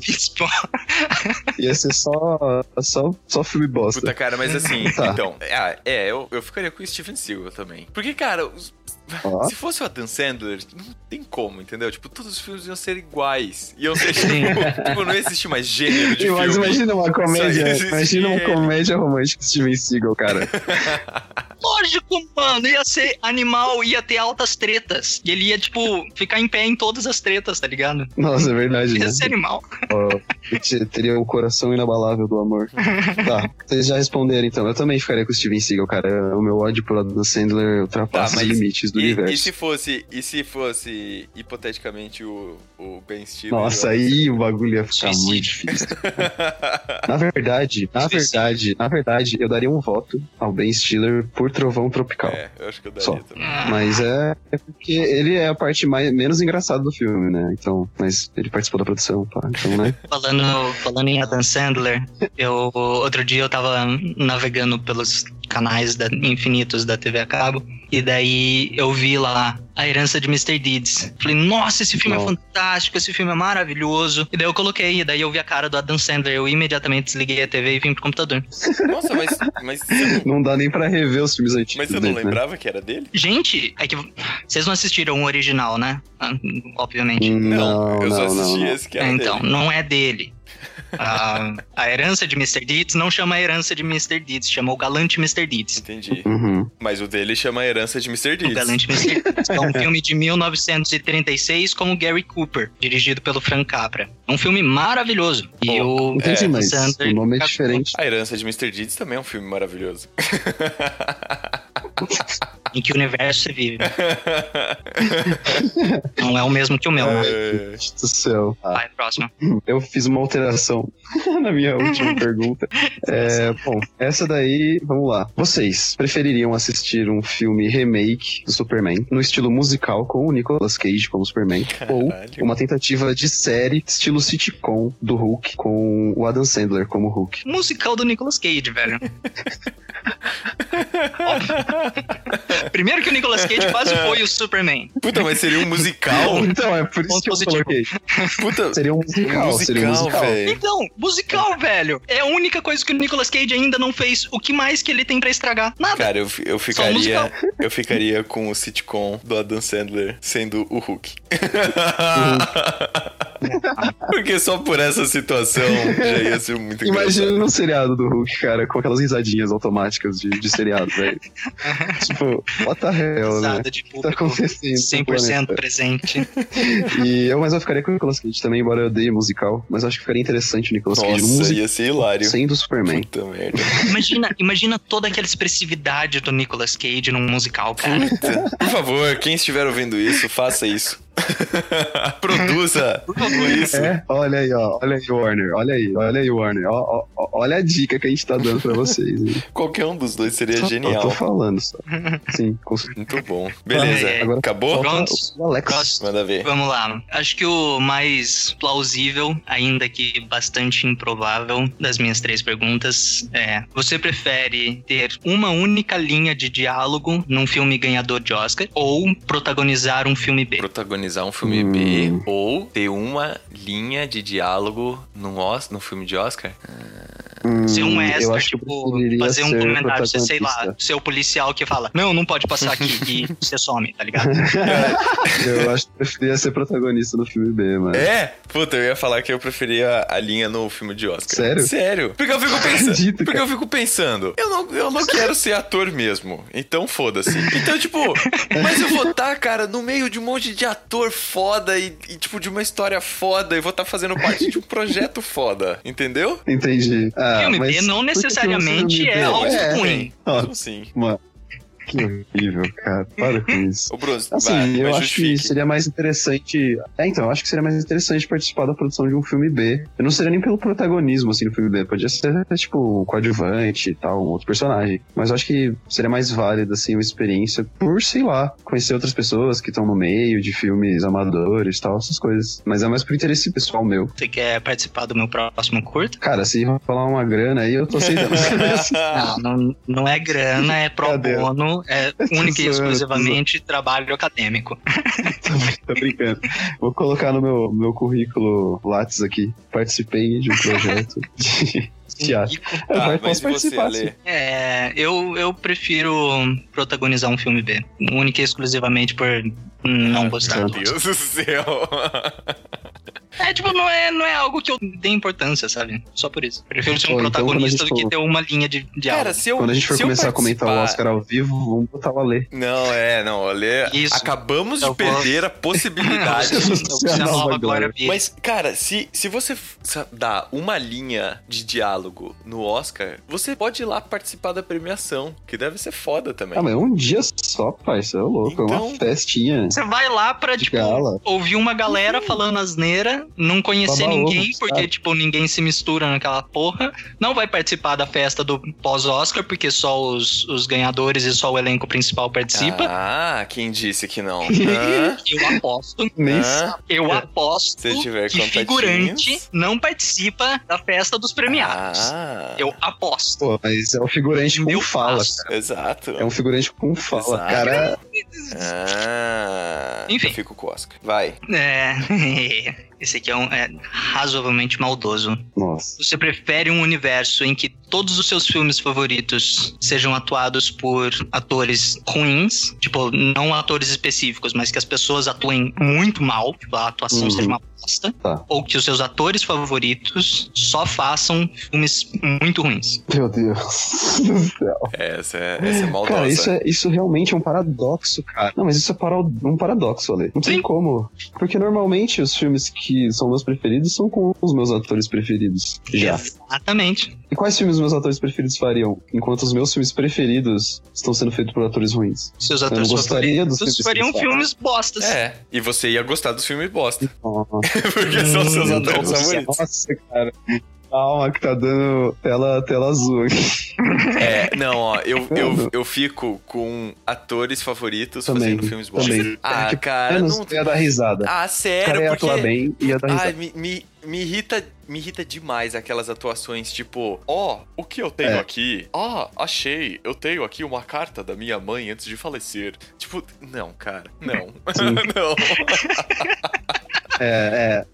ia ser só, só, só filme bosta. Puta, cara, mas assim, Tá. então. Ah, é, eu, eu ficaria com o Steven Seagal também. Porque, cara, os- [LAUGHS] Se fosse o Adam Sandler, não tem como, entendeu? Tipo, todos os filmes iam ser iguais. Iam ser, tipo, tipo, não ia existir mais gênero de Mas filme. imagina uma comédia, existe imagina uma comédia romântica Steven Seagal, cara. [LAUGHS] Lógico, mano, ia ser animal, ia ter altas tretas. E ele ia, tipo, ficar em pé em todas as tretas, tá ligado? Nossa, é verdade, né? Ia ser animal. Te- teria o coração inabalável do amor. Tá, vocês já responderam então. Eu também ficaria com o Steven Seagal, cara. O meu ódio por Adam Sandler ultrapassa Tá, os mas limites do E, universo. e se fosse, e se fosse hipoteticamente o, o Ben Stiller? Nossa, aí o bagulho ia ficar Suicídio. muito difícil. [LAUGHS] Na verdade, na Suicídio. verdade, na verdade, eu daria um voto ao Ben Stiller por Trovão Tropical. É, eu acho que eu daria Só. também. Mas é, é porque ele é a parte mais, menos engraçada do filme, né? Então, mas ele participou da produção, pá. Então, né? [LAUGHS] Falando, falando em Adam Sandler, eu outro dia eu tava navegando pelos canais da- infinitos da TV a cabo e daí eu vi lá a herança de Mr. Deeds. Falei, nossa, esse filme é Nossa. fantástico, esse filme é maravilhoso. E daí eu coloquei, e daí eu vi a cara do Adam Sandler, eu imediatamente desliguei a TV e vim pro computador. Nossa, mas, mas, [LAUGHS] não, Não dá nem pra rever os filmes antigos. mas você não dele, né? lembrava que era dele? Gente, é que vocês não assistiram o original, né? Ah, Obviamente. Não, eu só não, assisti não. esse que era então, dele. não é dele. A, a herança de Mr. Deeds não chama a herança de Mr. Deeds, chama o Galante Mr. Deeds. Entendi. Uhum. Mas o dele chama a herança de Mr. O Deeds. Galante Mr. Deeds. É um filme de 1936 com o Gary Cooper, dirigido pelo Frank Capra. É um filme maravilhoso. E o Entendi, É, mas o nome é diferente. A herança de Mr. Deeds também é um filme maravilhoso. [LAUGHS] Em que universo você vive? [LAUGHS] Não é o mesmo que o meu. É. Deus do céu. Vai, próximo. eu fiz uma alteração [LAUGHS] na minha última [LAUGHS] pergunta. É, bom, essa daí, vamos lá. Vocês prefeririam assistir um filme remake do Superman no estilo musical com o Nicolas Cage como Superman ou Caralho. uma tentativa de série estilo sitcom do Hulk com o Adam Sandler como Hulk? Musical do Nicolas Cage, velho. Primeiro que o Nicolas Cage quase foi o Superman. Puta, mas seria um musical? [LAUGHS] Então, é por isso Ponto que eu positivo. coloquei. Puta, Seria um musical, seria um musical, musical. velho. Então, musical, velho. É a única coisa que o Nicolas Cage ainda não fez. O que mais que ele tem pra estragar? Nada. Cara, eu, eu Só um musical. ficaria. Eu ficaria com o sitcom do Adam Sandler sendo o Hulk. [LAUGHS] Porque só por essa situação já ia ser muito Imagina engraçado. no seriado do Hulk, cara, com aquelas risadinhas automáticas de, de seriado, velho. [LAUGHS] tipo, what the hell, né? De tá público acontecendo? no 100% planeta? presente. [LAUGHS] E eu, mas eu ficaria com o Nicolas Cage também, embora eu odeie musical. Mas eu acho que ficaria interessante o Nicolas Cage no Nossa, musical ia ser hilário. sendo o Superman. Puta merda. Imagina, imagina toda aquela expressividade do Nicolas Cage num musical, cara. Puta. Por favor, quem estiver ouvindo isso, faça isso. [LAUGHS] Produza Por favor. isso. É, olha aí, ó. Olha aí, Warner. Olha aí, olha aí, Warner. Ó, ó, ó, olha a dica que a gente tá dando pra vocês. hein? [LAUGHS] Qualquer um dos dois seria Só- Eu tô genial. falando só. Sim, com certeza. Muito bom. Beleza. É, Agora Acabou? Pronto. o Alex. Manda ver. Vamos lá. Acho que o mais plausível, ainda que bastante improvável, das minhas três perguntas é: você prefere ter uma única linha de diálogo num filme ganhador de Oscar ou protagonizar um filme B? Protagonizar um filme Hum. B ou ter uma linha de diálogo num, num filme de Oscar? Hum, Ser um eu extra, acho que eu tipo, fazer um ser comentário, você, sei lá, ser o policial que fala, não, não pode passar aqui [LAUGHS] e você some, tá ligado? Eu acho que eu preferia ser protagonista no filme B, mano. É? Puta, eu ia falar que eu preferia a linha no filme de Oscar. Sério? Sério. Porque eu fico [LAUGHS] pensando. Acredito, porque cara. eu fico pensando, eu não, eu não quero ser ator mesmo. Então foda-se. Então, tipo, mas eu vou estar, cara, no meio de um monte de ator foda e, e, tipo, de uma história foda e vou estar fazendo parte de um projeto foda. Entendeu? Entendi. Ah, filme mas B não necessariamente me é algo É, ruim. ó, Então, sim. Mano, que horrível, cara. Para com isso. Ô, Bruno, Assim, vai, eu acho que justifique. seria mais interessante. É, então, eu acho que seria mais interessante participar da produção de um filme B. Eu não seria nem pelo protagonismo, assim, no filme B. Podia ser, tipo, um coadjuvante e tal, um outro personagem. Mas eu acho que seria mais válido, assim, uma experiência por, sei lá, conhecer outras pessoas que estão no meio de filmes amadores e tal, essas coisas. Mas é mais por interesse pessoal meu. Você quer participar do meu próximo curto? Cara, se falar uma grana aí, eu tô aceitando. [LAUGHS] [LAUGHS] Não, não, não é grana, é pro Cadê? Bono, é única e exclusivamente trabalho acadêmico. [LAUGHS] Tô brincando. Vou colocar no meu, meu currículo Lattes aqui. Participei de um projeto [LAUGHS] de teatro. É, Ah, posso você, participar. Ale? É, eu, eu prefiro protagonizar um filme B, única e exclusivamente por não gostar Meu Deus do céu. [LAUGHS] É, tipo, não é, não é algo que eu dê importância, sabe? Só por isso. Prefiro ser um Pô, então, protagonista a do gente que for- ter uma linha de diálogo. Cara, se eu Quando a gente for eu começar a comentar o participar- Oscar ao vivo, vamos botar o Ale. Não, é, não, olha. Isso. Acabamos de Eu vou- perder a possibilidade. [LAUGHS] Eu a Nova glória. Glória. Mas, cara, se, se você dá uma linha de diálogo no Oscar, você pode ir lá participar da premiação, que deve ser foda também. Ah, mas é um dia só, parceiro. É louco. É Então- uma festinha. Você vai lá pra, De tipo, gala. ouvir uma galera falando asneira, não conhecer Baba ninguém, porque, tipo, ninguém se mistura naquela porra. Não vai participar da festa do pós-Oscar, porque só os, os ganhadores e só o elenco principal participa. Ah, quem disse que não? [LAUGHS] Eu aposto, eu aposto Se tiver que figurante não participa da festa dos premiados. Ah, Eu aposto. Pô, mas é um figurante com Meu fala. cara. Exato. É um figurante com fala. Exato. Cara, Ah, Enfim. Eu fico com o Oscar. Vai. É. [LAUGHS] Esse aqui é, um, é razoavelmente maldoso. nossa. Você prefere um universo em que todos os seus filmes favoritos sejam atuados por atores ruins, tipo, não atores específicos, mas que as pessoas atuem muito mal, tipo, a atuação Uhum. seja uma bosta, Tá. ou que os seus atores favoritos só façam filmes muito ruins. Meu Deus [LAUGHS] do céu. Essa é, essa é maldosa. Cara, isso, é, isso realmente é um paradoxo, cara. Não, mas isso é para- um paradoxo, Ale. Não tem como. Porque normalmente os filmes que são meus preferidos são com os meus atores preferidos. Já. Exatamente. E quais filmes meus atores preferidos fariam? Enquanto os meus filmes preferidos estão sendo feitos por atores ruins. Seus Eu atores não gostaria dos favoritos filmes fariam filmes bostas. É, e você ia gostar dos filmes bosta. [LAUGHS] Oh, [LAUGHS] Porque são seus Hum, atores nossa. favoritos. nossa, cara. Calma, que tá dando tela, tela azul aqui. É, não, ó, eu, [LAUGHS] eu, eu fico com atores favoritos Também, fazendo filmes bosta. também. Ah, Que cara, não. ia dar risada. Ah, o cara sério, ia porque. atuar bem e ia dar risada. Ai, me, me, me irrita. Me irrita demais aquelas atuações tipo, ó, o que eu tenho É. aqui? Ah, achei, eu tenho aqui uma carta da minha mãe antes de falecer. Tipo, não, cara, não. [LAUGHS] Não. É, não.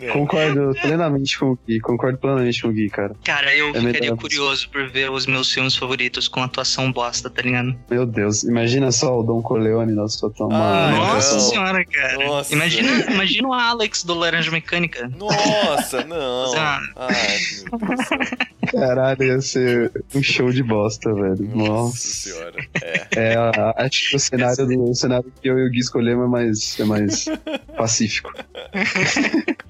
É. Concordo plenamente com o Gui. Concordo plenamente com o Gui, cara. Cara, eu É ficaria curioso por ver os meus filmes favoritos com atuação bosta, tá ligado? Meu Deus, imagina só o Dom Corleone na sua toma. Ai, Nossa não. senhora, cara. Nossa. Imagina, imagina o Alex do Laranja Mecânica. Nossa, [LAUGHS] não. Ah. Ai. Caralho, ia ser um show de bosta, velho. Nossa Nossa. senhora. É. É, acho que o cenário, do, o cenário que eu e o Gui escolhemos é mais, é mais [LAUGHS] pacífico. [LAUGHS]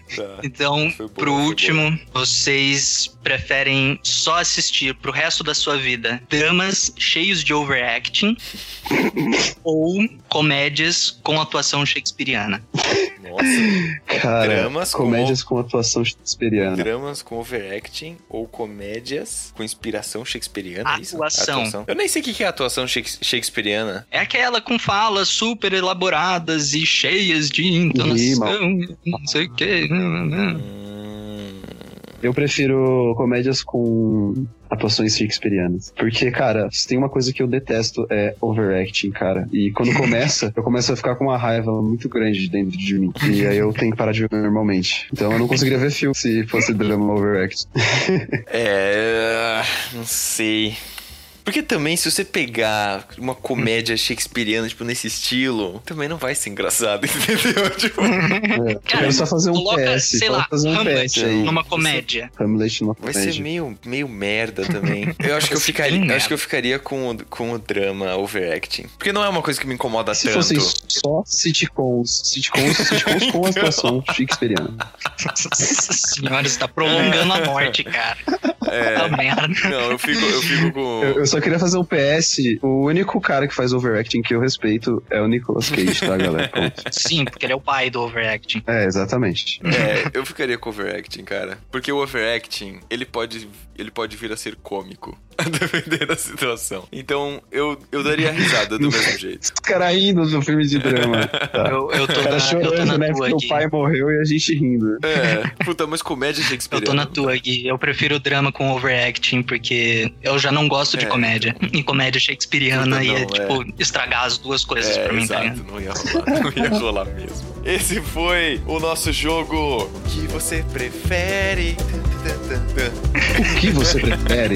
Tá. Então, boa, pro último, vocês preferem só assistir pro resto da sua vida dramas cheios de overacting [LAUGHS] ou comédias com atuação shakespeariana? Nossa. Cara, Dramas com- comédias com atuação shakespeariana. Dramas com overacting ou comédias com inspiração shakespeariana, é isso? Atuação. Eu nem sei o que é atuação shakes- shakespeariana. É aquela com falas super elaboradas e cheias de entonação, não sei o que. Hum, Eu prefiro comédias com atuações shakespearianas. Porque, cara, se tem uma coisa que eu detesto é overacting, cara. E quando começa, eu começo a ficar com uma raiva muito grande dentro de mim. E aí eu tenho que parar de ver normalmente. Então eu não conseguiria ver filme se fosse drama overacting. [LAUGHS] é. Não sei. Porque também, se você pegar uma comédia shakespeariana, tipo, nesse estilo, também não vai ser engraçado, [LAUGHS] entendeu? Tipo, É, quero só fazer um coloca, PS. sei lá, fazer um Hamlet PS numa comédia. Hamlet numa vai comédia. ser meio, meio merda também. [LAUGHS] Eu acho que eu Vai ficaria, acho que eu ficaria com, o- com o drama overacting. Porque não é uma coisa que me incomoda Se tanto. fossem só sitcoms, sitcoms, sitcoms com atuação [LAUGHS] shakespeariana. Nossa senhora, você tá prolongando a morte, cara. É, Tá merda. não, eu fico, eu fico com. Eu, eu só queria fazer um PS. O único cara que faz overacting que eu respeito é o Nicolas Cage, tá, galera? Ponto. [LAUGHS] Sim, porque ele é o pai do overacting. É, exatamente. É, eu ficaria com overacting, cara. Porque o overacting, ele pode, ele pode vir a ser cômico, [LAUGHS] a depender da situação. Então, eu, eu daria risada do mesmo [LAUGHS] jeito. Os caras rindo no filme de drama. Tá. [LAUGHS] Eu, eu tô O na, cara eu tô chorando, na né? Porque o aqui. pai morreu e a gente rindo. É, puta, mas comédia Eu shakespeariana. tô na tua, Gui. Eu prefiro drama com overacting, porque eu já não gosto de É, comédia. E comédia shakespeariana ia, não, tipo, estragar as duas coisas É, pra mim, tá exato, ligado? não ia rolar, não ia rolar mesmo. Esse foi o nosso jogo que você prefere. O que você prefere?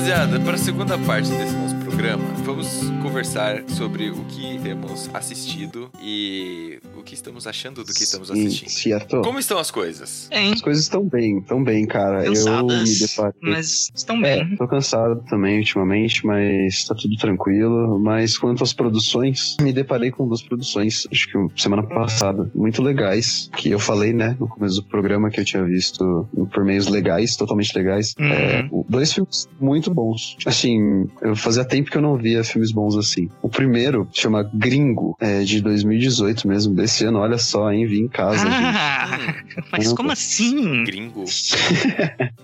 Rapaziada, para a segunda parte desse nosso programa, vamos conversar sobre o que temos assistido e que estamos achando do que estamos Sim, assistindo. certo. Como estão as coisas? Tem, As coisas estão bem, estão bem, cara. Eu me cansadas, deparei. mas estão É, bem. tô cansado também ultimamente, mas tá tudo tranquilo. Mas quanto às produções, me deparei com duas produções, acho que semana passada, muito legais, que eu falei, né, no começo do programa que eu tinha visto por meios legais, totalmente legais. Uhum. É, dois filmes muito bons. Assim, eu fazia tempo que eu não via filmes bons assim. O primeiro chama Gringo, é de 2018 mesmo, desse Olha só, hein, vim em casa. [LAUGHS] gente. Ah, [LAUGHS] mas como assim? Gringo. [LAUGHS]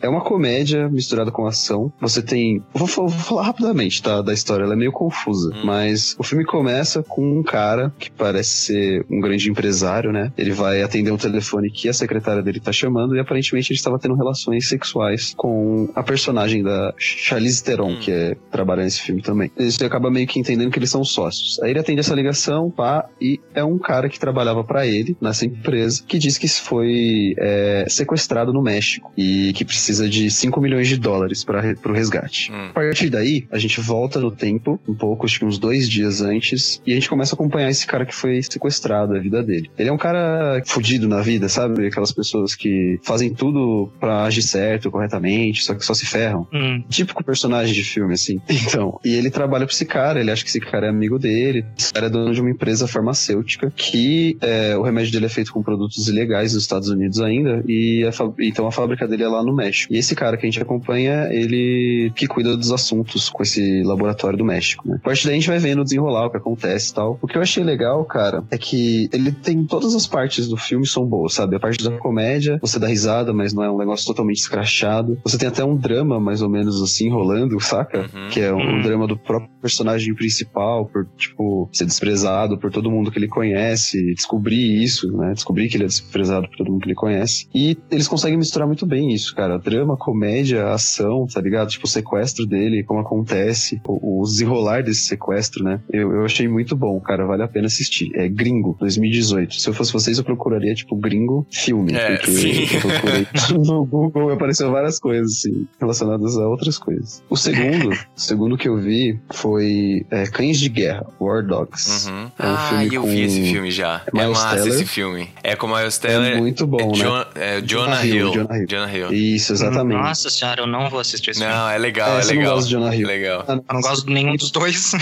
É uma comédia misturada com ação. Você tem. Vou, vou falar rapidamente, tá? Da história. Ela é meio confusa. Hum. Mas o filme começa com um cara que parece ser um grande empresário, né? Ele vai atender um telefone que a secretária dele tá chamando e aparentemente ele estava tendo relações sexuais com a personagem da Charlize Theron, Hum. que é, trabalha nesse filme também. Você acaba meio que entendendo que eles são sócios. Aí ele atende essa ligação, pá, e é um cara que trabalha trabalhava para ele nessa empresa, que diz que foi é, sequestrado no México e que precisa de 5 milhões de dólares para o resgate. Hum. A partir daí, a gente volta no tempo, um pouco, acho que uns dois dias antes, e a gente começa a acompanhar esse cara que foi sequestrado, a vida dele. Ele é um cara fudido na vida, sabe? Aquelas pessoas que fazem tudo para agir certo, corretamente, só que só se ferram. Hum. Típico personagem de filme, assim. [LAUGHS] Então, e ele trabalha pra esse cara, ele acha que esse cara é amigo dele. Esse cara é dono de uma empresa farmacêutica que é, o remédio dele é feito com produtos ilegais nos Estados Unidos ainda, e a então a fábrica dele é lá no México. E esse cara que a gente acompanha, ele que cuida dos assuntos com esse laboratório do México, né? A partir daí a gente vai vendo o desenrolar, o que acontece e tal. O que eu achei legal, cara, é que ele tem todas as partes do filme são boas, sabe? A parte da comédia, você dá risada, mas não é um negócio totalmente escrachado. Você tem até um drama, mais ou menos assim, rolando, saca? Uhum. Que é um Hum. drama do próprio personagem principal, por, tipo, ser desprezado por todo mundo que ele conhece, descobrir isso, né? Descobrir que ele é desprezado por todo mundo que ele conhece. E eles conseguem misturar muito bem isso, cara. Drama, comédia, ação, tá ligado? Tipo, o sequestro dele, como acontece, o, o desenrolar desse sequestro, né? Eu, eu achei muito bom, cara. Vale a pena assistir. É Gringo, 2018. Se eu fosse vocês, eu procuraria, tipo, Gringo filme. É, porque sim. eu procurei [LAUGHS] no Google apareceu várias coisas, assim, relacionadas a outras coisas. O segundo, o segundo que eu vi foi é, Cães de Guerra, War Dogs. Uhum. É um ah, eu com vi esse filme já. É Miles massa Teller. esse filme. É com Miles Teller. É muito bom, é né? John- é Jonah, Jonah Hill, Hill. Jonah Hill. Jonah Hill. Isso, exatamente. Nossa senhora, eu não vou assistir esse filme. Não, é legal, É, é você não legal. gosta de Jonah Hill. Legal. Eu não gosto de nenhum dos dois.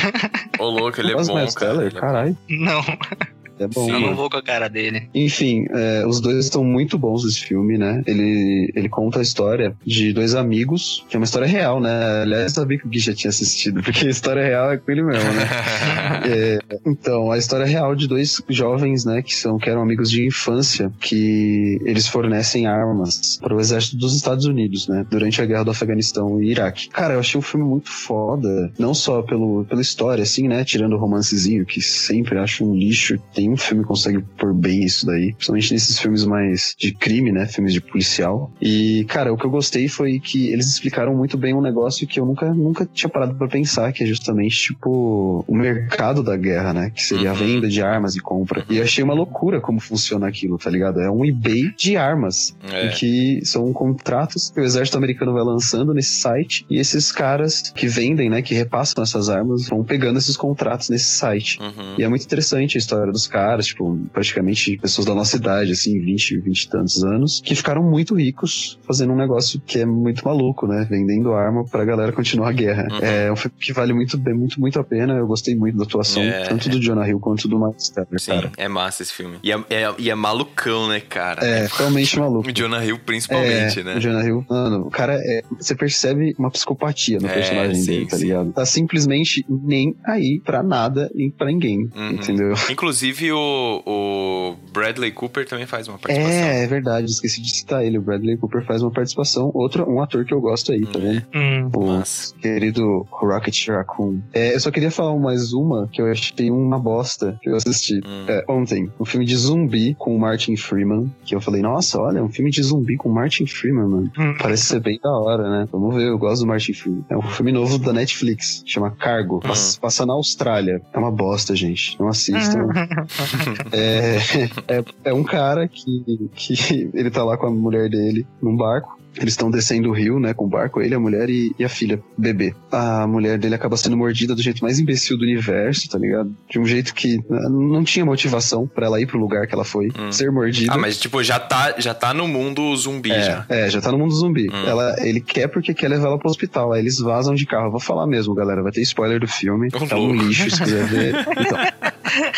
Ô, louco, ele é do bom, Miles cara. Teller? Ele é Caralho, não, é bom, Sim. eu não vou com a cara dele. Enfim, é, os dois estão muito bons esse filme, né? Ele, ele conta a história de dois amigos, que é uma história real, né? Aliás, eu sabia que o Gui já tinha assistido, porque a história real é com ele mesmo, né? [LAUGHS] É, então, a história real de dois jovens, né, que são que eram amigos de infância, que eles fornecem armas para o exército dos Estados Unidos, né, durante a guerra do Afeganistão e Iraque. Cara, eu achei um filme muito foda, não só pelo, pela história, assim, né, tirando o romancezinho, que sempre acho um lixo. Tem um filme consegue pôr bem isso daí, principalmente nesses filmes mais de crime, né, filmes de policial. E, cara, o que eu gostei foi que eles explicaram muito bem um negócio que eu nunca, nunca tinha parado pra pensar, que é justamente, tipo, o mercado da guerra, né? Que seria a Uhum. venda de armas e compra. E achei uma loucura como funciona aquilo, tá ligado? É um eBay de armas. É. Que são contratos que o exército americano vai lançando nesse site e esses caras que vendem, né, que repassam essas armas, vão pegando esses contratos nesse site. Uhum. E é muito interessante a história dos caras, tipo, praticamente pessoas da nossa idade, assim, 20, 20 e tantos anos, que ficaram muito ricos fazendo um negócio que é muito maluco, né? Vendendo arma pra galera continuar a guerra. Uhum. É um filme que vale muito, bem- muito, muito a pena. Eu gostei muito da atuação, É. tanto do Jonah Hill quanto do Miles Teller, Sim, cara. é massa esse filme. E é, é- e é malucão, né, cara? É, realmente maluco. [LAUGHS] O Jonah Hill, principalmente, é, né? O Jonah Hill, mano, o cara é. Você percebe uma psicopatia no É, personagem sim, dele, tá sim. ligado? Tá simplesmente nem aí pra nada e pra ninguém. Uhum. Entendeu? Inclusive, o, o Bradley Cooper também faz uma participação. É, é verdade, esqueci de citar ele. O Bradley Cooper faz uma participação. Outro, um ator que eu gosto aí, tá vendo? Hum. O Massa. querido Rocket Raccoon. É, eu só queria falar mais uma que eu achei uma bosta que eu assisti Hum. é, ontem. Um filme de zumbi com o Martin Freeman. Que eu falei, nossa, olha, um filme de zumbi com o Martin Freeman, mano. Hum. Parece ser bem da hora, né? Vamos ver, eu gosto do Martin Freeman. É um filme novo da Netflix, chama Cargo. Passa, passa na Austrália. É uma bosta, gente. Não assistam. [LAUGHS] É, é, é um cara que, que ele tá lá com a mulher dele num barco. Eles estão descendo o rio, né, com o barco, ele, a mulher e, e a filha, bebê. A mulher dele acaba sendo mordida do jeito mais imbecil do universo, tá ligado? De um jeito que né, não tinha motivação pra ela ir pro lugar que ela foi, Hum. ser mordida. Ah, mas tipo, já tá, já tá no mundo zumbi já. É, é, já tá no mundo zumbi. Hum. Ela, ele quer porque quer levar ela pro hospital. Aí eles vazam de carro. Eu vou falar mesmo, galera. Vai ter spoiler do filme. Tá um lixo se quiser ver. Então.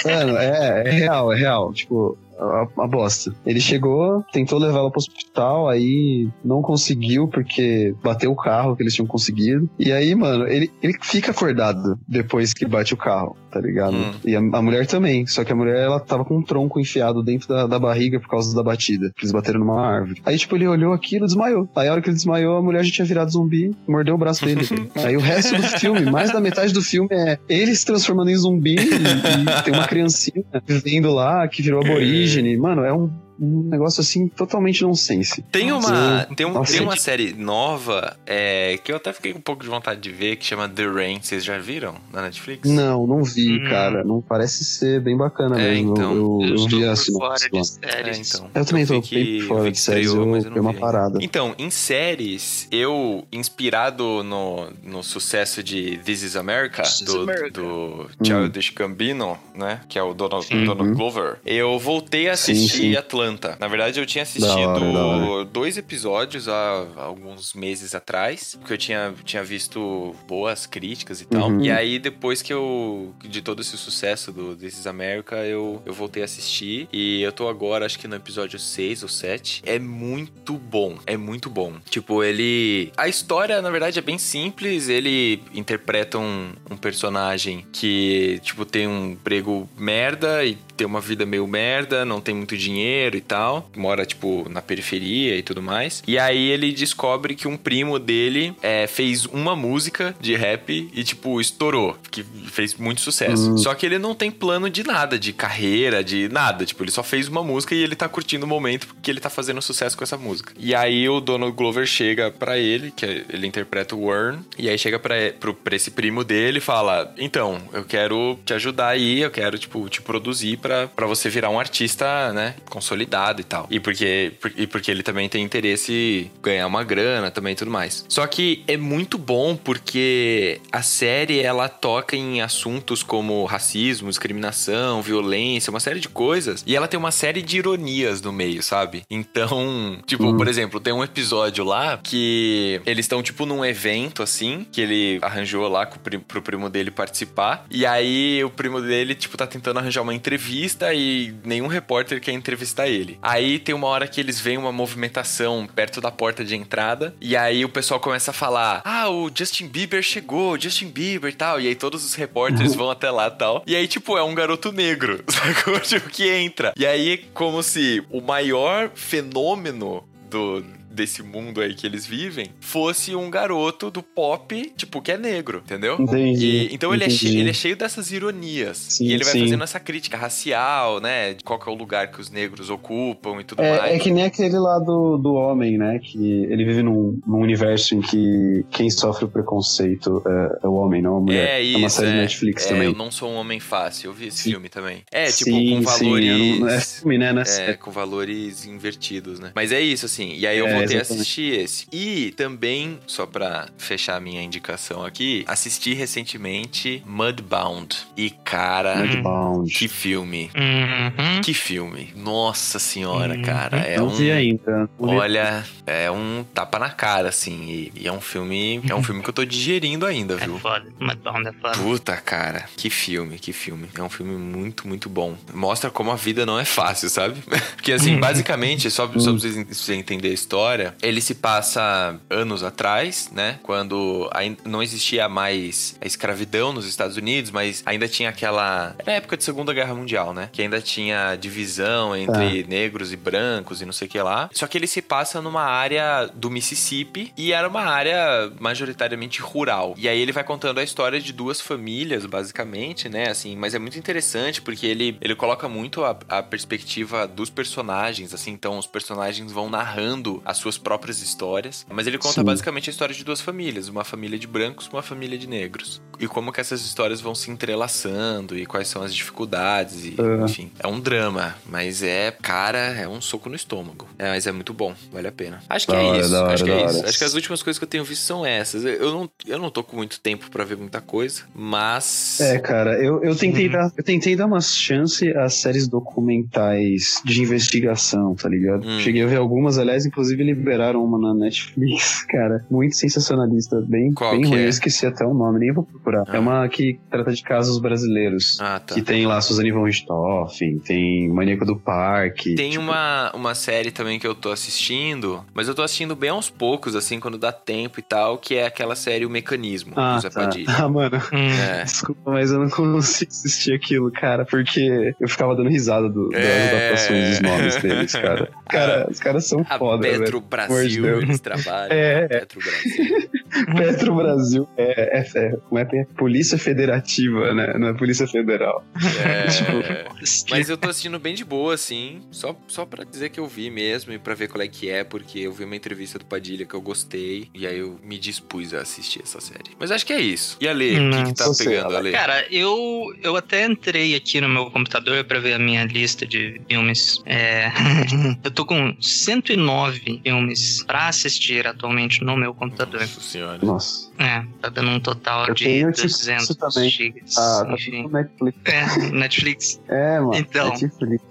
Mano, é, é real, é real. Tipo, a, a bosta. Ele chegou, tentou levar ela pro hospital, aí não conseguiu porque bateu o carro que eles tinham conseguido. E aí, mano, ele, ele fica acordado depois que bate o carro, tá ligado? Hum. E a, a mulher também. Só que a mulher, ela tava com um tronco enfiado dentro da, da barriga por causa da batida. Que eles bateram numa árvore. Aí, tipo, ele olhou aquilo e desmaiou. Aí, a hora que ele desmaiou, a mulher já tinha virado zumbi, mordeu o braço dele. [LAUGHS] aí, o resto do filme, mais da metade do filme é ele se transformando em zumbi e, e tem uma criancinha vivendo lá que virou aborígene. Mano, é um um negócio assim totalmente nonsense. Tem uma, Sim. tem, um, Nossa. tem uma série nova é, que eu até fiquei um pouco de vontade de ver, que chama The Rain. Vocês já viram na Netflix? Não, não vi, Hum. cara. Não parece ser bem bacana É, mesmo. então, eu, eu, Eu estou vi a por sinopse fora lá. de séries. É, então. Eu também tô bem fora de séries, eu mas eu não uma vi parada. Então, em séries, eu, inspirado no, no sucesso de This is America, This is do, America. do Childish Gambino, né? Que é o Donald, Sim. Donald Uhum. Glover, eu voltei a Sim, assistir sim. Atlanta. Na verdade, eu tinha Da assistido hora, da hora. dois episódios há alguns meses atrás, porque eu tinha, tinha visto boas críticas e tal. Uhum. E aí, depois que eu. de todo esse sucesso do This is America, eu, eu voltei a assistir. E eu tô agora, acho que no episódio 6 ou 7. É muito bom. É muito bom. Tipo, ele. A história, na verdade, é bem simples. Ele interpreta um, um personagem que, tipo, tem um emprego merda e tem uma vida meio merda, não tem muito dinheiro e tal. Mora, tipo, na periferia e tudo mais. E aí ele descobre que um primo dele é, fez uma música de rap e, tipo, estourou. Que fez muito sucesso. Hum. Só que ele não tem plano de nada, de carreira, de nada. Tipo, ele só fez uma música e ele tá curtindo o momento porque ele tá fazendo sucesso com essa música. E aí o Donald Glover chega pra ele, que é- ele interpreta o Warren, e aí chega pra, pro, pra esse primo dele e fala: Então, eu quero te ajudar aí, eu quero, tipo, te produzir pra, pra você virar um artista, né, consolidado e tal. E porque, por- e porque ele também tem interesse em ganhar uma grana também e tudo mais. Só que é muito bom porque a série ela toca em assuntos como racismo, discriminação, violência, uma série de coisas. E ela tem uma série de ironias no meio, sabe? Então, tipo, Hum. por exemplo, tem um episódio lá que eles estão, tipo, num evento assim, que ele arranjou lá pro primo dele participar. E aí o primo dele, tipo, tá tentando arranjar uma entrevista e nenhum repórter quer entrevistar ele. Aí tem uma hora que eles veem uma movimentação perto da porta de entrada. E aí o pessoal começa a falar: Ah, o Justin Bieber chegou, Justin Bieber e tal. E aí todos os repórteres vão até lá e tal. E aí, tipo, é um garoto negro, [LAUGHS] sacou? Tipo, que entra. E aí é como se o maior fenômeno do. Desse mundo aí que eles vivem, fosse um garoto do pop, tipo, que é negro, entendeu? Entendi. E- então ele é, cheio, ele é cheio dessas ironias. Sim, e ele vai sim. fazendo essa crítica racial, né? De qual é o lugar que os negros ocupam e tudo É, mais. é que nem aquele lá do, do homem, né? Que ele vive num, num universo em que quem sofre o preconceito é, é o homem, não a mulher. É isso, uma série é. Netflix É, também. Eu não sou um homem fácil. Eu vi esse Sim. filme também. É, tipo, sim, com sim, valores. eu não- é filme, né? É É, com valores invertidos, né? Mas é isso, assim. E aí eu É, voltei a assistir esse. E também, só pra fechar a minha indicação aqui, assisti recentemente Mudbound. E, cara, Mudbound. que filme. Uhum. Que filme. Nossa senhora, Uhum. cara. É não um. vi ainda. Não vi. Olha, é um tapa na cara, assim. E, e é um filme. É um filme que eu tô digerindo ainda, [LAUGHS] É viu? foda. Mudbound é foda. Puta, cara. Que filme, que filme. É um filme muito, muito bom. Mostra como a vida não é fácil, sabe? [LAUGHS] Porque, assim, basicamente, só, só pra vocês entenderem a história, ele se passa anos atrás, né? Quando ainda não existia mais a escravidão nos Estados Unidos, mas ainda tinha aquela. Era a época de Segunda Guerra Mundial, né? Que ainda tinha divisão entre negros e brancos e não sei o que lá. Só que ele se passa numa área do Mississippi e era uma área majoritariamente rural. E aí ele vai contando a história de duas famílias, basicamente, né? Assim, mas é muito interessante porque ele, ele coloca muito a, a perspectiva dos personagens, assim. Então os personagens vão narrando as suas próprias histórias. Mas ele conta Sim. basicamente a história de duas famílias, uma família de brancos, uma família de negros. E como que essas histórias vão se entrelaçando e quais são as dificuldades e, Uhum. enfim, é um drama, mas é, cara, é um soco no estômago. É, mas é muito bom, vale a pena. Acho que Da é hora, isso, hora, acho que é hora. isso. Acho que as últimas coisas que eu tenho visto são essas. Eu- não, eu não tô com muito tempo pra ver muita coisa, mas É, cara, eu, eu, tentei Uhum. dar, eu tentei dar uma chance às séries documentais de investigação, tá ligado? Hum. Cheguei a ver algumas, aliás, inclusive liberaram uma na Netflix, [LAUGHS] cara. Muito sensacionalista, bem, Qual bem que ruim. é? Eu esqueci até o nome, nem vou procurar. Ah. É uma que trata de casos brasileiros. Ah, tá. Que tem lá Suzane von Richthofen, tem Maníaco do Parque. Tem tipo, uma, uma série também que eu tô assistindo, mas eu tô assistindo bem aos poucos, assim, quando dá tempo e tal, que é aquela série O Mecanismo, Ah, do Zé tá. [LAUGHS] Ah, mano, Hum. É. desculpa, mas eu não [LAUGHS] consigo assistir aquilo, cara, porque eu ficava dando risada do, das É. adaptações dos nomes deles, cara. Cara, os caras são A foda, velho. Petro amor de Brasil, Deus. eles trabalham. [LAUGHS] É. Petro Brasil. [LAUGHS] Petro Brasil é, é, é, como é é? Polícia Federativa, né? Não é Polícia Federal. É, Tipo, [LAUGHS] mas eu tô assistindo bem de boa, assim. Só, só pra dizer que eu vi mesmo e pra ver qual é que é, porque eu vi uma entrevista do Padilha que eu gostei. E aí eu me dispus a assistir essa série. Mas acho que é isso. E Ale, o que, que tá pegando, Ale? Cara, eu, eu até entrei aqui no meu computador pra ver a minha lista de filmes. É, [LAUGHS] eu tô com 109 filmes pra assistir atualmente no meu computador. Nossa senhora. Nossa. É, tá dando um total Eu de tenho tipo 200 isso também. gigas. Ah, tá Enfim. tudo Netflix. É, Netflix. É, mano. Então. Netflix.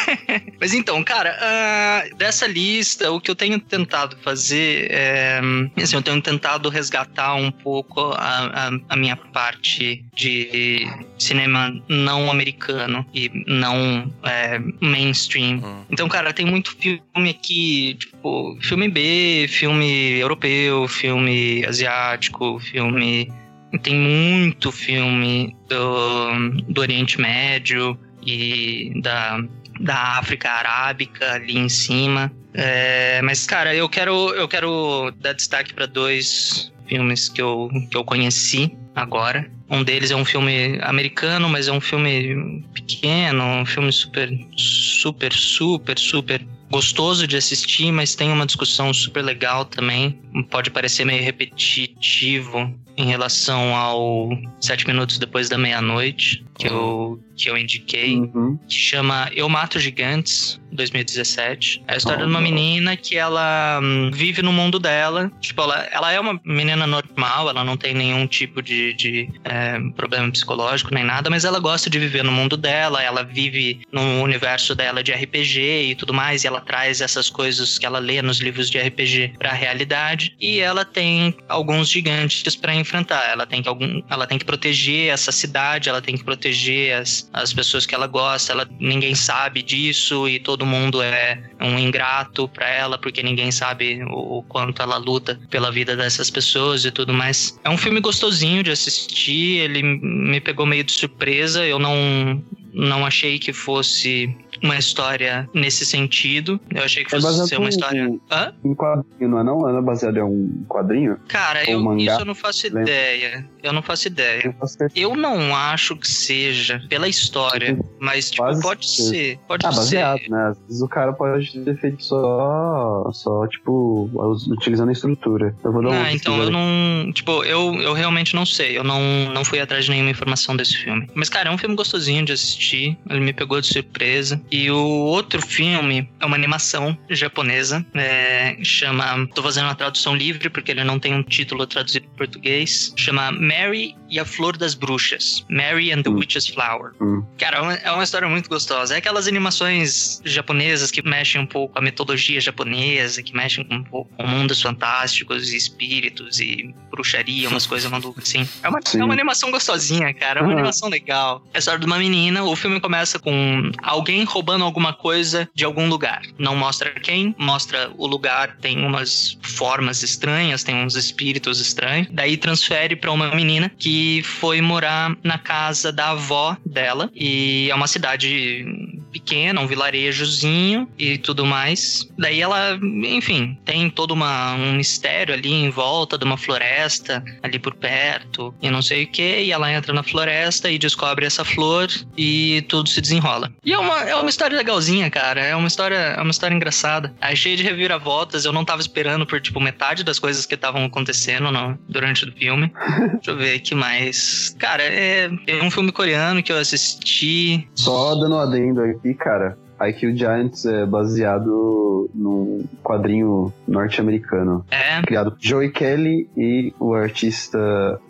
[LAUGHS] Mas então, cara, ah, dessa lista, o que eu tenho tentado fazer é. Assim, eu tenho tentado resgatar um pouco a, a, a minha parte de cinema não americano e não é, mainstream. Hum. Então, cara, tem muito filme aqui, tipo, filme B, filme europeu, filme asiático, filme. Tem muito filme do, do Oriente Médio e da, da África Arábica ali em cima. É, mas, cara, eu quero, eu quero dar destaque para dois filmes que eu, que eu conheci agora. Um deles é um filme americano, mas é um filme pequeno, um filme super, super, super, super gostoso de assistir, mas tem uma discussão super legal também. Pode parecer meio repetitivo em relação ao Sete Minutos Depois da Meia-Noite, que, eu, que eu indiquei Uhum. que chama Eu Mato Gigantes, 2017. É a história Oh, de uma menina que ela hum, vive no mundo dela. Tipo, ela, ela é uma menina normal, ela não tem nenhum tipo de, de, é, problema psicológico nem nada, mas ela gosta de viver no mundo dela, ela vive no universo dela de RPG e tudo mais, e ela traz essas coisas que ela lê nos livros de RPG pra realidade. E ela tem alguns gigantes pra enfrentar. Ela tem que, algum, ela tem que proteger essa cidade, ela tem que proteger as, as pessoas que ela gosta. Ela, ninguém sabe disso e todo mundo é um ingrato pra ela porque ninguém sabe o, o quanto ela luta pela vida dessas pessoas e tudo mais. É um filme gostosinho de assistir, ele me pegou meio de surpresa. Eu não não achei que fosse uma história nesse sentido. Eu achei que É fosse ser uma em- história. Hã? Em quadrinho, não é não? É baseado em um quadrinho? Cara, Ou eu, mangá, isso eu não faço lembra? ideia. Eu não faço ideia. Eu faço ter- Eu não acho que seja pela história, mas tipo, pode certeza. ser. Pode Ah, ser. baseado, né? Às vezes o cara pode ter feito só, só tipo, utilizando a estrutura. Eu vou dar Ah, então eu não. Tipo, eu, eu realmente não sei. Eu não, não fui atrás de nenhuma informação desse filme. Mas, cara, é um filme gostosinho de assistir. Ele me pegou de surpresa. E o outro filme é uma animação japonesa. É, chama. Tô fazendo uma tradução livre porque ele não tem um título traduzido para português. Chama Mary e a Flor das Bruxas. Mary and the Hum. Witch's Flower. Hum. Cara, é uma, é uma história muito gostosa. É aquelas animações japonesas que mexem um pouco com a mitologia japonesa, que mexem com um pouco com mundos fantásticos e espíritos e bruxaria, umas coisas malucas assim. É uma, é uma animação gostosinha, cara. É uma Uhum. animação legal. É a história de uma menina. O filme começa com alguém roubando alguma coisa de algum lugar. Não mostra quem, mostra o lugar. Tem umas formas estranhas, tem uns espíritos estranhos. Daí transfere pra uma menina que foi morar na casa da avó dela. E é uma cidade pequena, um vilarejozinho e tudo mais. Daí ela, enfim, tem todo uma, um mistério ali em volta de uma floresta, ali por perto, e não sei o que. E ela entra na floresta e descobre essa flor e tudo se desenrola. E é uma, é uma história legalzinha, cara. É uma história, é uma história engraçada. É cheia de reviravoltas. Eu não tava esperando por, tipo, metade das coisas que estavam acontecendo no- durante o filme. [LAUGHS] Deixa eu ver aqui mais. Cara, é, é um filme coreano que eu assisti. Só dando um adendo aqui, cara. IQ Giants é baseado num quadrinho norte-americano. É, Criado por Joey Kelly e o artista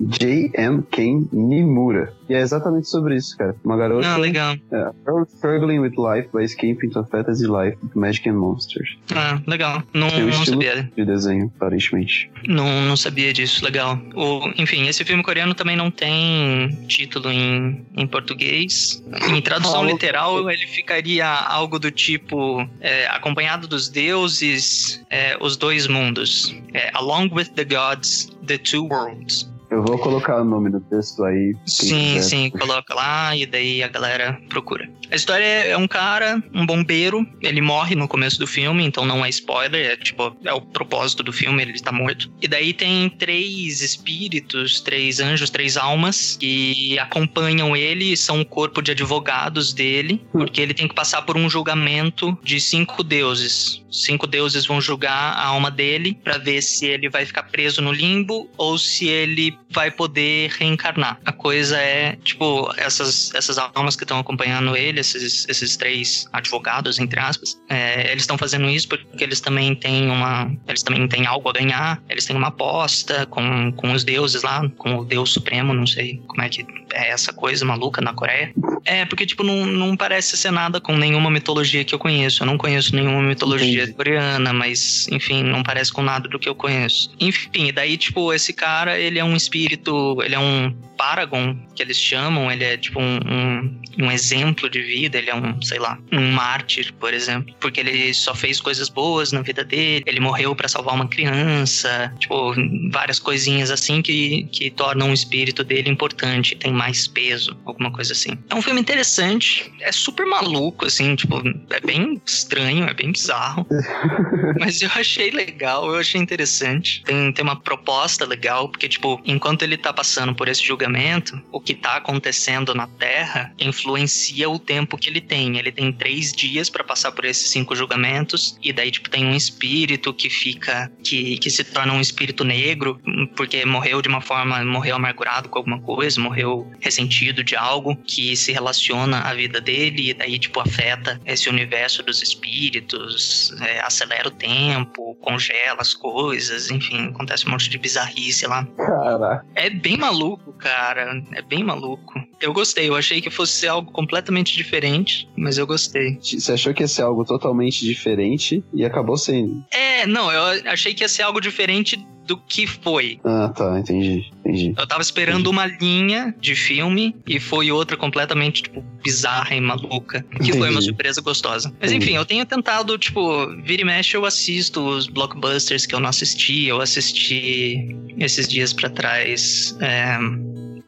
J.M. Ken Nimura. E é exatamente sobre isso, cara. Uma garota não, legal. é, struggling with life by escaping to a fantasy life with magic and monsters. Ah, legal. Não, Tem um não sabia. De desenho, aparentemente. Não, não sabia disso, legal. O, enfim, esse filme coreano também não tem título em, em português. Em tradução Ah, literal, ele ficaria algo do tipo é, acompanhado dos deuses, é, os dois mundos. É, Along with the gods, the two worlds. Eu vou colocar o nome no texto aí. Sim, quiser. sim, coloca lá e daí a galera procura. A história é um cara, um bombeiro, ele morre no começo do filme, então não é spoiler, é tipo, é o propósito do filme, ele tá morto. E daí tem três espíritos, três anjos, três almas que acompanham ele, são o corpo de advogados dele, porque ele tem que passar por um julgamento de cinco deuses. Cinco deuses vão julgar a alma dele pra ver se ele vai ficar preso no limbo ou se ele vai poder reencarnar. A coisa é, tipo, essas, essas almas que estão acompanhando ele, esses, esses três advogados, entre aspas, é, eles estão fazendo isso porque eles também têm uma. Eles também têm algo a ganhar, eles têm uma aposta com, com os deuses lá, com o Deus Supremo, não sei como é que é essa coisa maluca na Coreia. É, porque, tipo, não, não parece ser nada com nenhuma mitologia que eu conheço. Eu não conheço nenhuma mitologia Entendi. coreana, mas, enfim, não parece com nada do que eu conheço. Enfim, daí, tipo, esse cara, ele é um espírito, ele é um Paragon, que eles chamam, ele é tipo um, um, um exemplo de vida, ele é um, sei lá, um mártir, por exemplo, porque ele só fez coisas boas na vida dele, ele morreu pra salvar uma criança, tipo, várias coisinhas assim que, que tornam o espírito dele importante, tem mais peso, alguma coisa assim. É um filme interessante, é super maluco, assim, tipo, é bem estranho, é bem bizarro, [LAUGHS] mas eu achei legal, eu achei interessante. Tem, tem uma proposta legal, porque, tipo, enquanto ele tá passando por esse julgamento, o que tá acontecendo na Terra influencia o tempo que ele tem. Ele tem três dias pra passar por esses cinco julgamentos, e daí, tipo, tem um espírito que fica. que, que se torna um espírito negro, porque morreu de uma forma. morreu amargurado com alguma coisa, morreu ressentido de algo que se relaciona à vida dele, e daí, tipo, afeta esse universo dos espíritos, é, acelera o tempo, congela as coisas, enfim, acontece um monte de bizarrice lá. Caraca. É bem maluco, cara. É bem maluco. Eu gostei, eu achei que fosse algo completamente diferente, mas eu gostei. Você achou que ia ser algo totalmente diferente e acabou sendo. É, não, eu achei que ia ser algo diferente do que foi. Ah, tá, entendi. Entendi. Eu tava esperando uma linha de filme e foi outra completamente, tipo, bizarra e maluca. Que foi uma Entendi. surpresa gostosa. Mas Entendi. enfim, eu tenho tentado, tipo, vira e mexe eu assisto os blockbusters que eu não assisti. Eu assisti esses dias pra trás. é,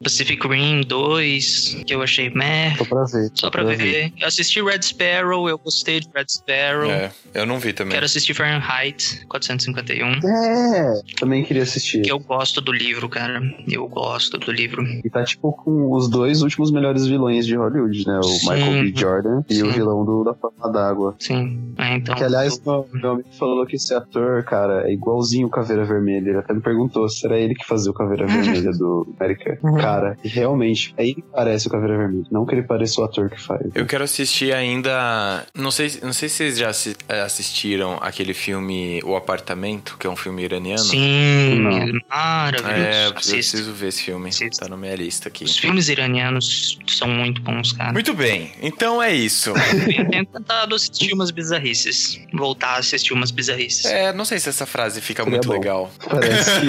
Pacific Rim 2, que eu achei meh. Só pra ver. Só pra ver. Eu assisti Red Sparrow, eu gostei de Red Sparrow. É, eu não vi também. Quero assistir Fahrenheit 451. É, também queria assistir. Que eu gosto do livro, cara. Eu gosto do livro. E tá tipo com os dois últimos melhores vilões de Hollywood, né? O Sim. Michael B. Jordan e o Sim. vilão do Da Forma d'Água. Sim. É, então. Que aliás, meu, meu amigo falou que esse ator, cara, é igualzinho o Caveira Vermelha. Ele até me perguntou se era ele que fazia o Caveira Vermelha do América. [LAUGHS] Uhum. Cara, realmente, é ele que parece o Caveira Vermelha. Não que ele pareça o ator que faz. Eu quero assistir ainda. Não sei, não sei se vocês já eh, assistiram aquele filme O Apartamento, que é um filme iraniano. Sim, É maravilhoso. É, eu Assista. preciso ver esse filme. Assista. Tá na minha lista aqui. Os filmes iranianos são muito bons, cara. Muito bem, então é isso. Eu tenho tentado assistir umas bizarrices. Voltar a assistir umas bizarrices. É, não sei se essa frase fica Seria muito bom. legal. Parece que.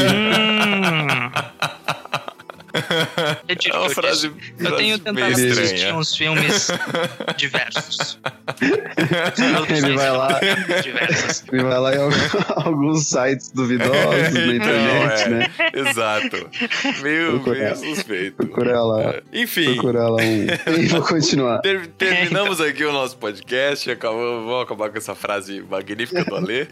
[LAUGHS] É uma frase. Eu tenho tentado assistir estranha. uns filmes diversos. [LAUGHS] Ele vai lá. Diversos. Ele vai lá em [LAUGHS] alguns sites duvidosos na internet, Não, é. né? Exato. Meio, suspeito. Procurar lá. É, Enfim, Procurar lá um. E vou continuar. ter- terminamos aqui o nosso podcast. Acabamos, vamos acabar com essa frase magnífica do Alê.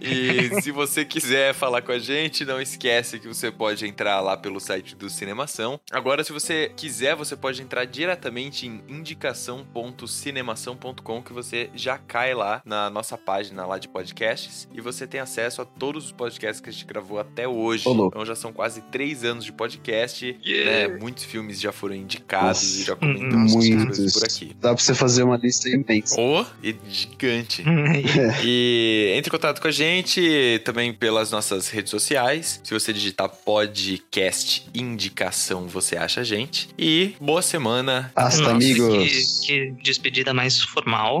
E se você quiser falar com a gente, não esquece que você pode entrar lá pelo site do Cinemação. Agora, se você quiser, você pode entrar diretamente em indicação.cinemação.com que você já cai lá na nossa página lá de podcasts e você tem acesso a todos os podcasts que a gente gravou até hoje. Ô, louco. Então já são quase três anos de podcast, Yeah. né? Muitos filmes já foram indicados Nossa, e já comentamos essas Muitos. coisas por aqui. Dá pra você fazer uma lista imensa. Oh, e gigante. [LAUGHS] E entre em contato com a gente também pelas nossas redes sociais. Se você digitar podcast indicação, você acha a gente. E boa semana. Hasta, Nossa, amigos. Que, que despedida mais formal.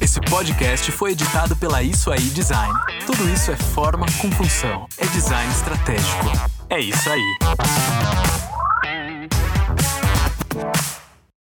Esse podcast foi editado pela Isso Aí Design. Tudo isso é forma com função. É design estratégico. É isso aí.